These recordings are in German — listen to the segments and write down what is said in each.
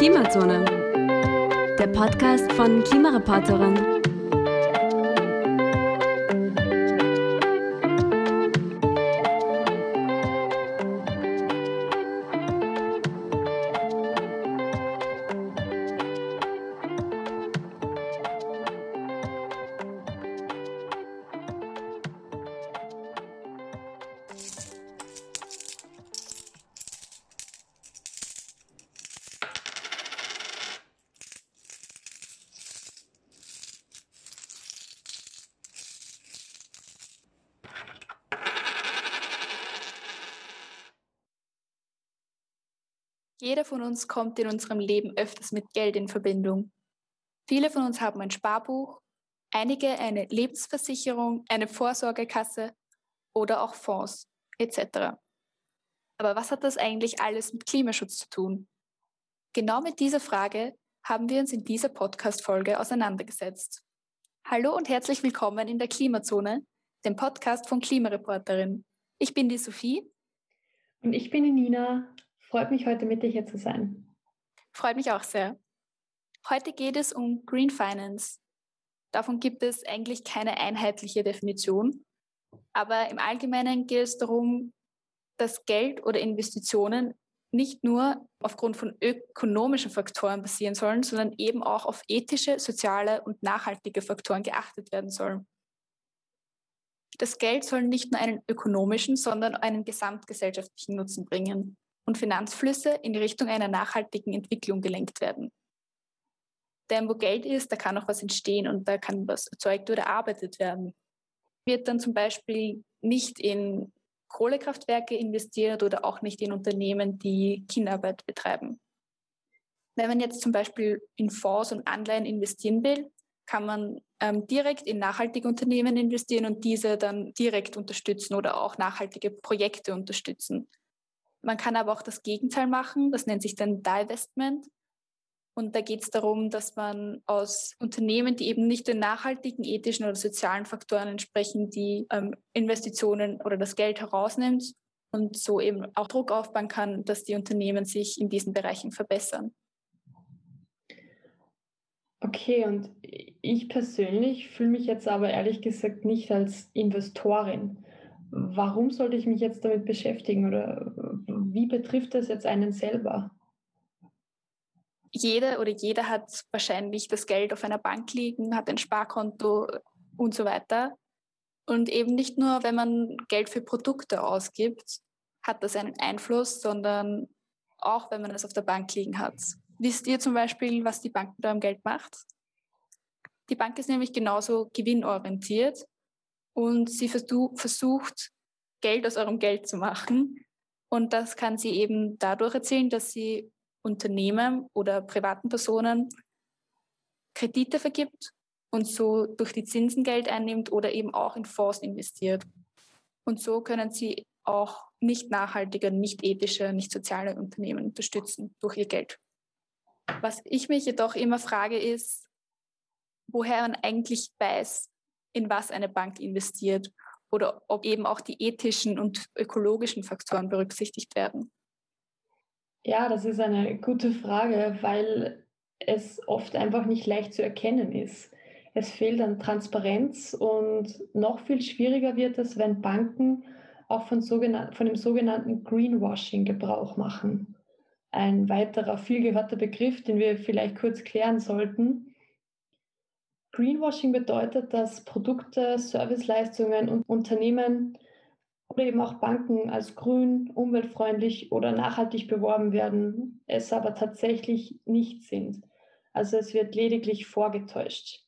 Klimazone, der Podcast von Klimareporterin Jeder von uns kommt in unserem Leben öfters mit Geld in Verbindung. Viele von uns haben ein Sparbuch, einige eine Lebensversicherung, eine Vorsorgekasse oder auch Fonds etc. Aber was hat das eigentlich alles mit Klimaschutz zu tun? Genau mit dieser Frage haben wir uns in dieser Podcast-Folge auseinandergesetzt. Hallo und herzlich willkommen in der Klimazone, dem Podcast von Klimareporterin. Ich bin die Sophie. Und ich bin die Nina. Freut mich heute mit dir hier zu sein. Freut mich auch sehr. Heute geht es um Green Finance. Davon gibt es eigentlich keine einheitliche Definition. Aber im Allgemeinen geht es darum, dass Geld oder Investitionen nicht nur aufgrund von ökonomischen Faktoren basieren sollen, sondern eben auch auf ethische, soziale und nachhaltige Faktoren geachtet werden sollen. Das Geld soll nicht nur einen ökonomischen, sondern einen gesamtgesellschaftlichen Nutzen bringen und Finanzflüsse in Richtung einer nachhaltigen Entwicklung gelenkt werden. Denn wo Geld ist, da kann auch was entstehen und da kann was erzeugt oder erarbeitet werden. Wird dann zum Beispiel nicht in Kohlekraftwerke investiert oder auch nicht in Unternehmen, die Kinderarbeit betreiben. Wenn man jetzt zum Beispiel in Fonds und Anleihen investieren will, kann man ähm, direkt in nachhaltige Unternehmen investieren und diese dann direkt unterstützen oder auch nachhaltige Projekte unterstützen. Man kann aber auch das Gegenteil machen, das nennt sich dann Divestment. Und da geht es darum, dass man aus Unternehmen, die eben nicht den nachhaltigen, ethischen oder sozialen Faktoren entsprechen, die ähm, Investitionen oder das Geld herausnimmt und so eben auch Druck aufbauen kann, dass die Unternehmen sich in diesen Bereichen verbessern. Okay, und ich persönlich fühle mich jetzt aber ehrlich gesagt nicht als Investorin. Warum sollte ich mich jetzt damit beschäftigen oder wie betrifft das jetzt einen selber? Jeder oder jeder hat wahrscheinlich das Geld auf einer Bank liegen, hat ein Sparkonto und so weiter. Und eben nicht nur, wenn man Geld für Produkte ausgibt, hat das einen Einfluss, sondern auch, wenn man es auf der Bank liegen hat. Wisst ihr zum Beispiel, was die Bank mit eurem Geld macht? Die Bank ist nämlich genauso gewinnorientiert und sie versucht, Geld aus eurem Geld zu machen. Und das kann sie eben dadurch erzielen, dass sie Unternehmen oder privaten Personen Kredite vergibt und so durch die Zinsen Geld einnimmt oder eben auch in Fonds investiert. Und so können sie auch nicht nachhaltige, nicht ethische, nicht soziale Unternehmen unterstützen durch ihr Geld. Was ich mich jedoch immer frage, ist, woher man eigentlich weiß, in was eine Bank investiert oder ob eben auch die ethischen und ökologischen Faktoren berücksichtigt werden? Ja, das ist eine gute Frage, weil es oft einfach nicht leicht zu erkennen ist. Es fehlt an Transparenz und noch viel schwieriger wird es, wenn Banken auch von, von dem sogenannten Greenwashing Gebrauch machen. Ein weiterer viel gehörter Begriff, den wir vielleicht kurz klären sollten. Greenwashing bedeutet, dass Produkte, Serviceleistungen und Unternehmen oder eben auch Banken als grün, umweltfreundlich oder nachhaltig beworben werden, es aber tatsächlich nicht sind. Also es wird lediglich vorgetäuscht,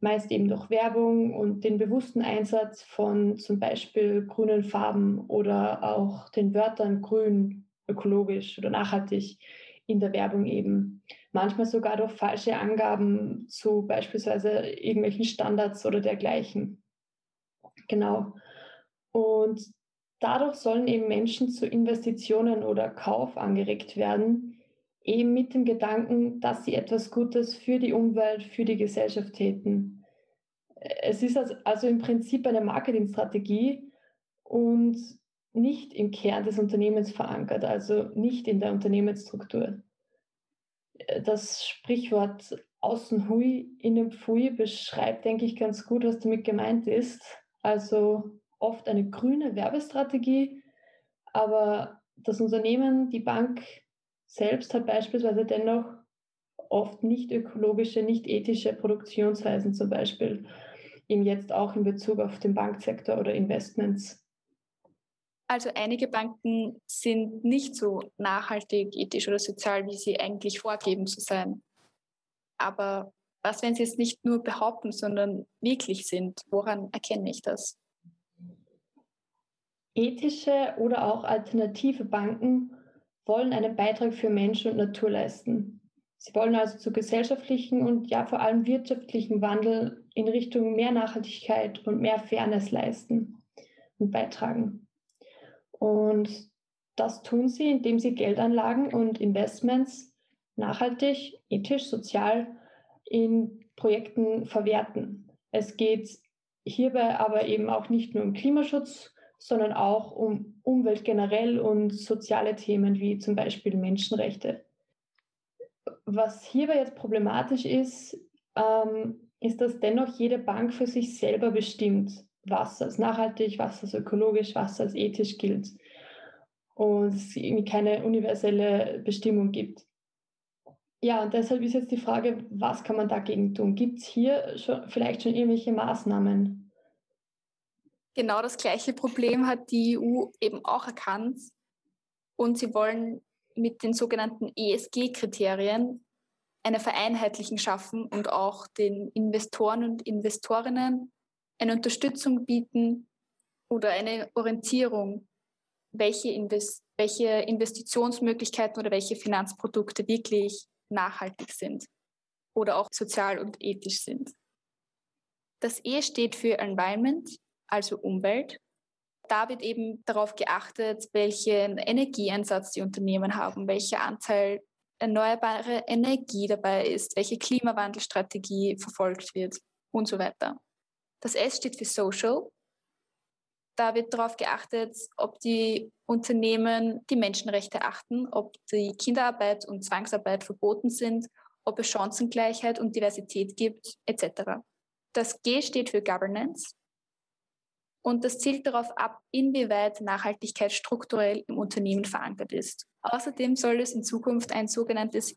meist eben durch Werbung und den bewussten Einsatz von zum Beispiel grünen Farben oder auch den Wörtern grün, ökologisch oder nachhaltig in der Werbung eben. Manchmal sogar durch falsche Angaben zu beispielsweise irgendwelchen Standards oder dergleichen. Genau. Und dadurch sollen eben Menschen zu Investitionen oder Kauf angeregt werden, eben mit dem Gedanken, dass sie etwas Gutes für die Umwelt, für die Gesellschaft täten. Es ist also im Prinzip eine Marketingstrategie und nicht im Kern des Unternehmens verankert, also nicht in der Unternehmensstruktur. Das Sprichwort außen hui, innen pfui beschreibt, denke ich, ganz gut, was damit gemeint ist. Also oft eine grüne Werbestrategie, aber das Unternehmen, die Bank selbst hat beispielsweise dennoch oft nicht ökologische, nicht ethische Produktionsweisen zum Beispiel, eben jetzt auch in Bezug auf den Banksektor oder Investments. Also einige Banken sind nicht so nachhaltig, ethisch oder sozial, wie sie eigentlich vorgeben zu sein. Aber was, wenn sie es nicht nur behaupten, sondern wirklich sind? Woran erkenne ich das? Ethische oder auch alternative Banken wollen einen Beitrag für Mensch und Natur leisten. Sie wollen also zu gesellschaftlichen und ja vor allem wirtschaftlichen Wandel in Richtung mehr Nachhaltigkeit und mehr Fairness leisten und beitragen. Und das tun sie, indem sie Geldanlagen und Investments nachhaltig, ethisch, sozial in Projekten verwerten. Es geht hierbei aber eben auch nicht nur um Klimaschutz, sondern auch um Umwelt generell und soziale Themen wie zum Beispiel Menschenrechte. Was hierbei jetzt problematisch ist, ähm, ist, dass dennoch jede Bank für sich selber bestimmt, was als nachhaltig, was als ökologisch, was als ethisch gilt. Und es irgendwie keine universelle Bestimmung gibt. Ja, und deshalb ist jetzt die Frage, was kann man dagegen tun? Gibt es hier schon, vielleicht schon irgendwelche Maßnahmen? Genau das gleiche Problem hat die EU eben auch erkannt. Und sie wollen mit den sogenannten ESG-Kriterien eine Vereinheitlichung schaffen und auch den Investoren und Investorinnen eine Unterstützung bieten oder eine Orientierung, welche, Invest welche Investitionsmöglichkeiten oder welche Finanzprodukte wirklich nachhaltig sind oder auch sozial und ethisch sind. Das E steht für Environment, also Umwelt. Da wird eben darauf geachtet, welchen Energieeinsatz die Unternehmen haben, welcher Anteil erneuerbare Energie dabei ist, welche Klimawandelstrategie verfolgt wird und so weiter. Das S steht für Social. Da wird darauf geachtet, ob die Unternehmen die Menschenrechte achten, ob die Kinderarbeit und Zwangsarbeit verboten sind, ob es Chancengleichheit und Diversität gibt, etc. Das G steht für Governance und das zielt darauf ab, inwieweit Nachhaltigkeit strukturell im Unternehmen verankert ist. Außerdem soll es in Zukunft ein sogenanntes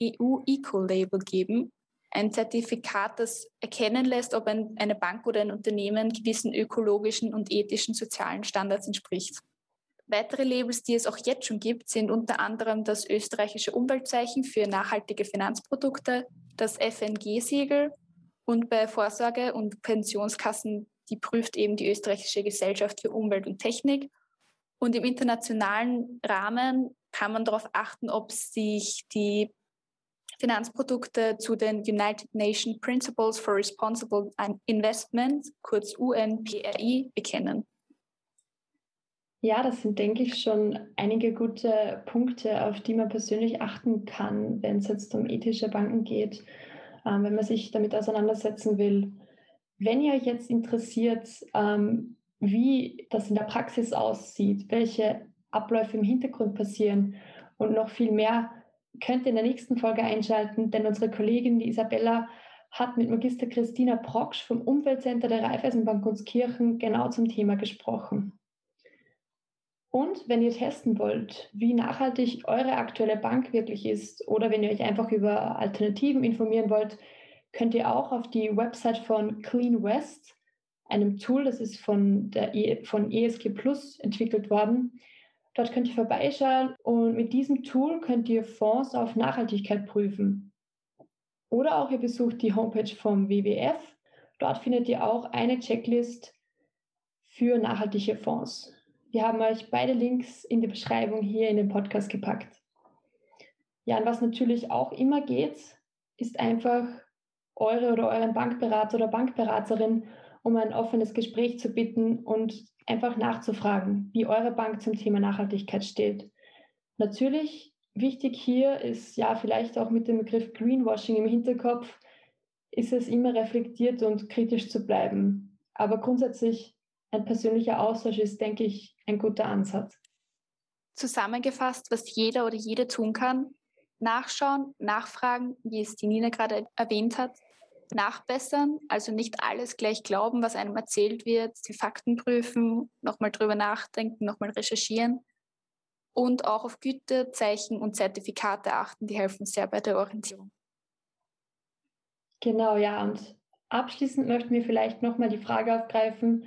EU-Eco-Label geben, ein Zertifikat, das erkennen lässt, ob ein, eine Bank oder ein Unternehmen gewissen ökologischen und ethischen sozialen Standards entspricht. Weitere Labels, die es auch jetzt schon gibt, sind unter anderem das österreichische Umweltzeichen für nachhaltige Finanzprodukte, das FNG-Siegel und bei Vorsorge- und Pensionskassen, die prüft eben die österreichische Gesellschaft für Umwelt und Technik. Und im internationalen Rahmen kann man darauf achten, ob sich die Finanzprodukte zu den United Nations Principles for Responsible Investment, kurz UNPRI, bekennen. Ja, das sind, denke ich, schon einige gute Punkte, auf die man persönlich achten kann, wenn es jetzt um ethische Banken geht, ähm, wenn man sich damit auseinandersetzen will. Wenn ihr euch jetzt interessiert, ähm, wie das in der Praxis aussieht, welche Abläufe im Hintergrund passieren und noch viel mehr, könnt ihr in der nächsten Folge einschalten, denn unsere Kollegin, die Isabella, hat mit Magister Christina Proksch vom Umweltcenter der Raiffeisenbank Gunskirchen genau zum Thema gesprochen. Und wenn ihr testen wollt, wie nachhaltig eure aktuelle Bank wirklich ist oder wenn ihr euch einfach über Alternativen informieren wollt, könnt ihr auch auf die Website von Clean West, einem Tool, das ist von, der e von ESG Plus entwickelt worden. Dort könnt ihr vorbeischauen und mit diesem Tool könnt ihr Fonds auf Nachhaltigkeit prüfen. Oder auch ihr besucht die Homepage vom WWF. Dort findet ihr auch eine Checklist für nachhaltige Fonds. Wir haben euch beide Links in die Beschreibung hier in den Podcast gepackt. Ja, und was natürlich auch immer geht, ist einfach eure oder euren Bankberater oder Bankberaterin um ein offenes Gespräch zu bitten und einfach nachzufragen, wie eure Bank zum Thema Nachhaltigkeit steht. Natürlich wichtig hier ist ja vielleicht auch mit dem Begriff Greenwashing im Hinterkopf, ist es immer reflektiert und kritisch zu bleiben. Aber grundsätzlich ein persönlicher Austausch ist, denke ich, ein guter Ansatz. Zusammengefasst, was jeder oder jede tun kann, nachschauen, nachfragen, wie es die Nina gerade erwähnt hat, nachbessern, also nicht alles gleich glauben, was einem erzählt wird, die Fakten prüfen, nochmal drüber nachdenken, nochmal recherchieren und auch auf Gütezeichen und Zertifikate achten, die helfen sehr bei der Orientierung. Genau, ja. Und abschließend möchten wir vielleicht nochmal die Frage aufgreifen,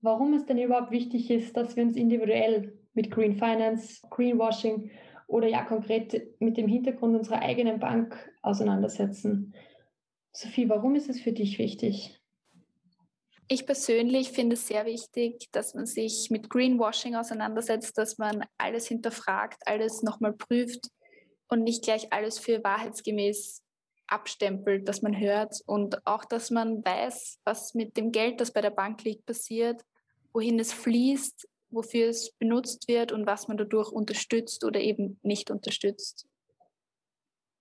warum es denn überhaupt wichtig ist, dass wir uns individuell mit Green Finance, Greenwashing oder ja konkret mit dem Hintergrund unserer eigenen Bank auseinandersetzen. Sophie, warum ist es für dich wichtig? Ich persönlich finde es sehr wichtig, dass man sich mit Greenwashing auseinandersetzt, dass man alles hinterfragt, alles nochmal prüft und nicht gleich alles für wahrheitsgemäß abstempelt, dass man hört und auch, dass man weiß, was mit dem Geld, das bei der Bank liegt, passiert, wohin es fließt, wofür es benutzt wird und was man dadurch unterstützt oder eben nicht unterstützt.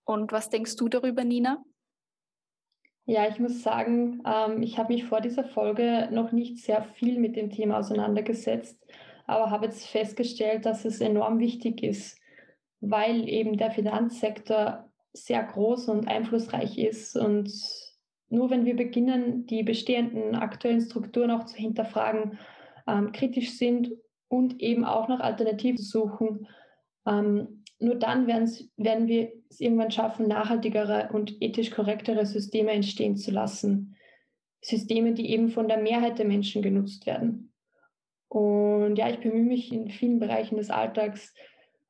Und was denkst du darüber, Nina? Ja, ich muss sagen, ähm, ich habe mich vor dieser Folge noch nicht sehr viel mit dem Thema auseinandergesetzt, aber habe jetzt festgestellt, dass es enorm wichtig ist, weil eben der Finanzsektor sehr groß und einflussreich ist. Und nur wenn wir beginnen, die bestehenden aktuellen Strukturen auch zu hinterfragen, ähm, kritisch sind und eben auch nach Alternativen suchen, ähm, nur dann werden wir es irgendwann schaffen, nachhaltigere und ethisch korrektere Systeme entstehen zu lassen. Systeme, die eben von der Mehrheit der Menschen genutzt werden. Und ja, ich bemühe mich in vielen Bereichen des Alltags,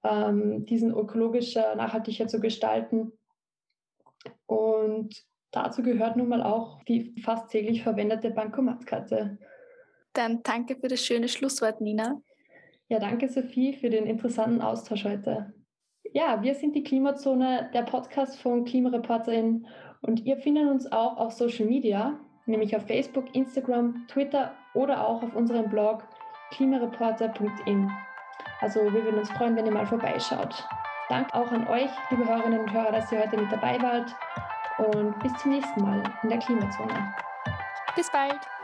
ähm, diesen ökologischer, nachhaltiger zu gestalten. Und dazu gehört nun mal auch die fast täglich verwendete Bankomatkarte. Dann danke für das schöne Schlusswort, Nina. Ja, danke Sophie für den interessanten Austausch heute. Ja, wir sind die Klimazone, der Podcast von Klimareporterin und ihr findet uns auch auf Social Media, nämlich auf Facebook, Instagram, Twitter oder auch auf unserem Blog klimareporter.in. Also wir würden uns freuen, wenn ihr mal vorbeischaut. Dank auch an euch, liebe Hörerinnen und Hörer, dass ihr heute mit dabei wart und bis zum nächsten Mal in der Klimazone. Bis bald!